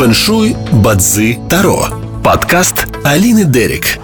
Фэншуй Бадзи Таро. Подкаст Алины Дерик.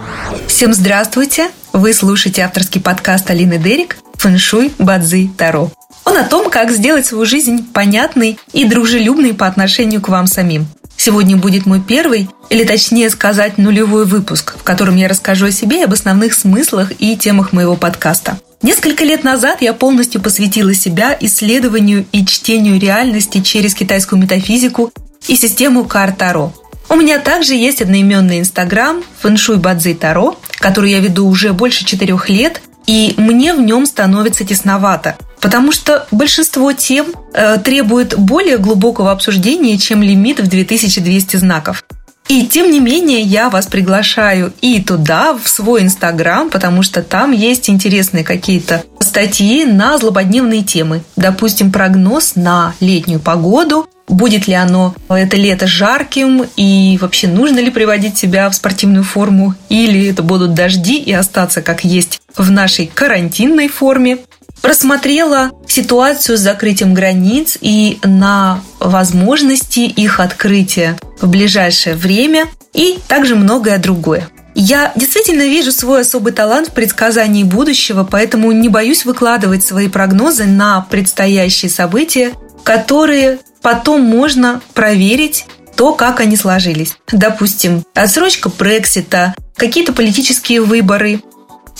Всем здравствуйте! Вы слушаете авторский подкаст Алины Дерик «Фэншуй Бадзи Таро». Он о том, как сделать свою жизнь понятной и дружелюбной по отношению к вам самим. Сегодня будет мой первый, или точнее сказать, нулевой выпуск, в котором я расскажу о себе и об основных смыслах и темах моего подкаста. Несколько лет назад я полностью посвятила себя исследованию и чтению реальности через китайскую метафизику и систему карт Таро. У меня также есть одноименный инстаграм Фэншуй Бадзи Таро, который я веду уже больше четырех лет, и мне в нем становится тесновато, потому что большинство тем э, требует более глубокого обсуждения, чем лимит в 2200 знаков. И тем не менее я вас приглашаю и туда, в свой Инстаграм, потому что там есть интересные какие-то статьи на злободневные темы. Допустим, прогноз на летнюю погоду, будет ли оно это лето жарким и вообще нужно ли приводить себя в спортивную форму или это будут дожди и остаться как есть в нашей карантинной форме. Просмотрела ситуацию с закрытием границ и на возможности их открытия в ближайшее время и также многое другое. Я действительно вижу свой особый талант в предсказании будущего, поэтому не боюсь выкладывать свои прогнозы на предстоящие события, которые потом можно проверить то, как они сложились. Допустим, отсрочка Брексита, какие-то политические выборы,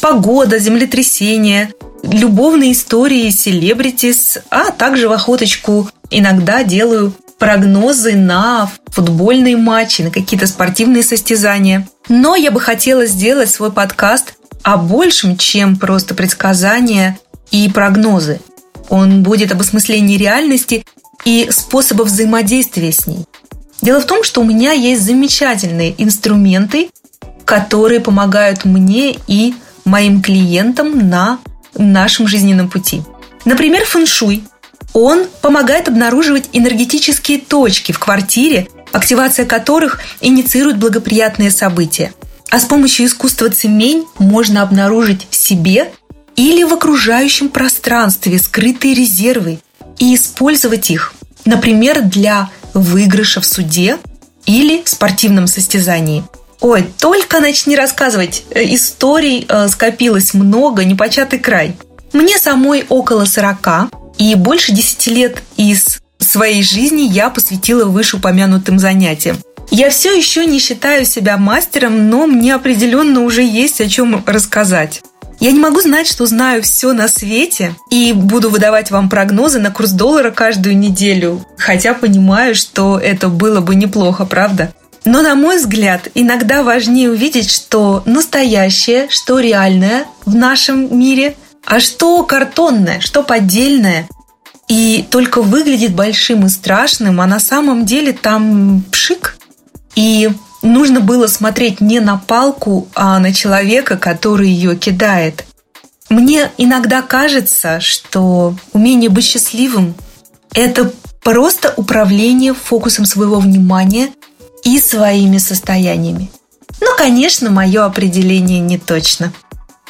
погода, землетрясение, любовные истории, селебритис, а также в охоточку иногда делаю прогнозы на футбольные матчи, на какие-то спортивные состязания. Но я бы хотела сделать свой подкаст о большем, чем просто предсказания и прогнозы. Он будет об осмыслении реальности и способов взаимодействия с ней. Дело в том, что у меня есть замечательные инструменты, которые помогают мне и моим клиентам на нашем жизненном пути. Например, фэншуй. Он помогает обнаруживать энергетические точки в квартире, активация которых инициирует благоприятные события. А с помощью искусства цемень можно обнаружить в себе или в окружающем пространстве скрытые резервы и использовать их, например, для выигрыша в суде или в спортивном состязании. Ой, только начни рассказывать. Э, историй э, скопилось много, непочатый край. Мне самой около 40, и больше 10 лет из своей жизни я посвятила вышеупомянутым занятиям. Я все еще не считаю себя мастером, но мне определенно уже есть о чем рассказать. Я не могу знать, что знаю все на свете и буду выдавать вам прогнозы на курс доллара каждую неделю, хотя понимаю, что это было бы неплохо, правда? Но, на мой взгляд, иногда важнее увидеть, что настоящее, что реальное в нашем мире, а что картонное, что поддельное. И только выглядит большим и страшным, а на самом деле там пшик. И нужно было смотреть не на палку, а на человека, который ее кидает. Мне иногда кажется, что умение быть счастливым – это просто управление фокусом своего внимания и своими состояниями. Но, конечно, мое определение не точно.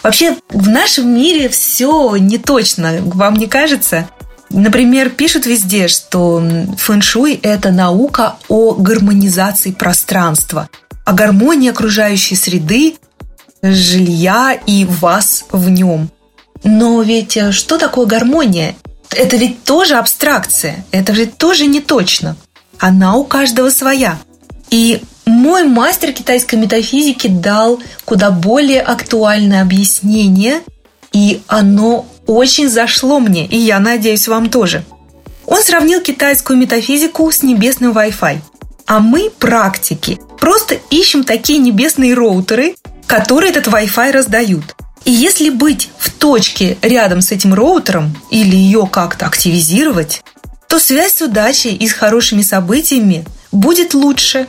Вообще, в нашем мире все не точно, вам не кажется? Например, пишут везде, что фэн-шуй – это наука о гармонизации пространства, о гармонии окружающей среды, жилья и вас в нем. Но ведь э, что такое гармония? Это ведь тоже абстракция, это ведь тоже не точно. Она у каждого своя. И мой мастер китайской метафизики дал куда более актуальное объяснение, и оно очень зашло мне, и я надеюсь, вам тоже. Он сравнил китайскую метафизику с небесным Wi-Fi. А мы, практики, просто ищем такие небесные роутеры, которые этот Wi-Fi раздают. И если быть в точке рядом с этим роутером или ее как-то активизировать, то связь с удачей и с хорошими событиями будет лучше.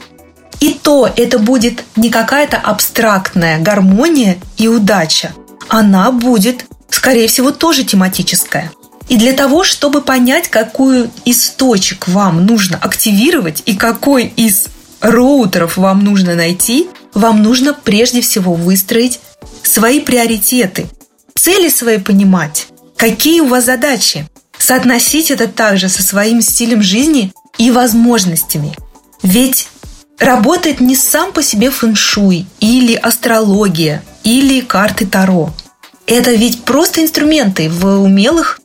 И то это будет не какая-то абстрактная гармония и удача. Она будет скорее всего, тоже тематическая. И для того, чтобы понять, какую из точек вам нужно активировать и какой из роутеров вам нужно найти, вам нужно прежде всего выстроить свои приоритеты, цели свои понимать, какие у вас задачи, соотносить это также со своим стилем жизни и возможностями. Ведь работает не сам по себе фэншуй или астрология или карты Таро. Это ведь просто инструменты в умелых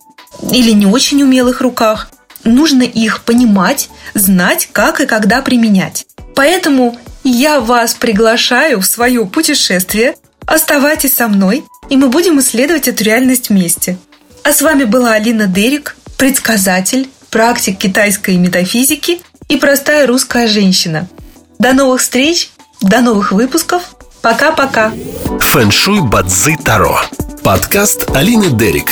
или не очень умелых руках. Нужно их понимать, знать, как и когда применять. Поэтому я вас приглашаю в свое путешествие. Оставайтесь со мной, и мы будем исследовать эту реальность вместе. А с вами была Алина Дерек, предсказатель, практик китайской метафизики и простая русская женщина. До новых встреч, до новых выпусков. Пока-пока. Фэншуй Бадзи Таро. Подкаст Алины Дерек.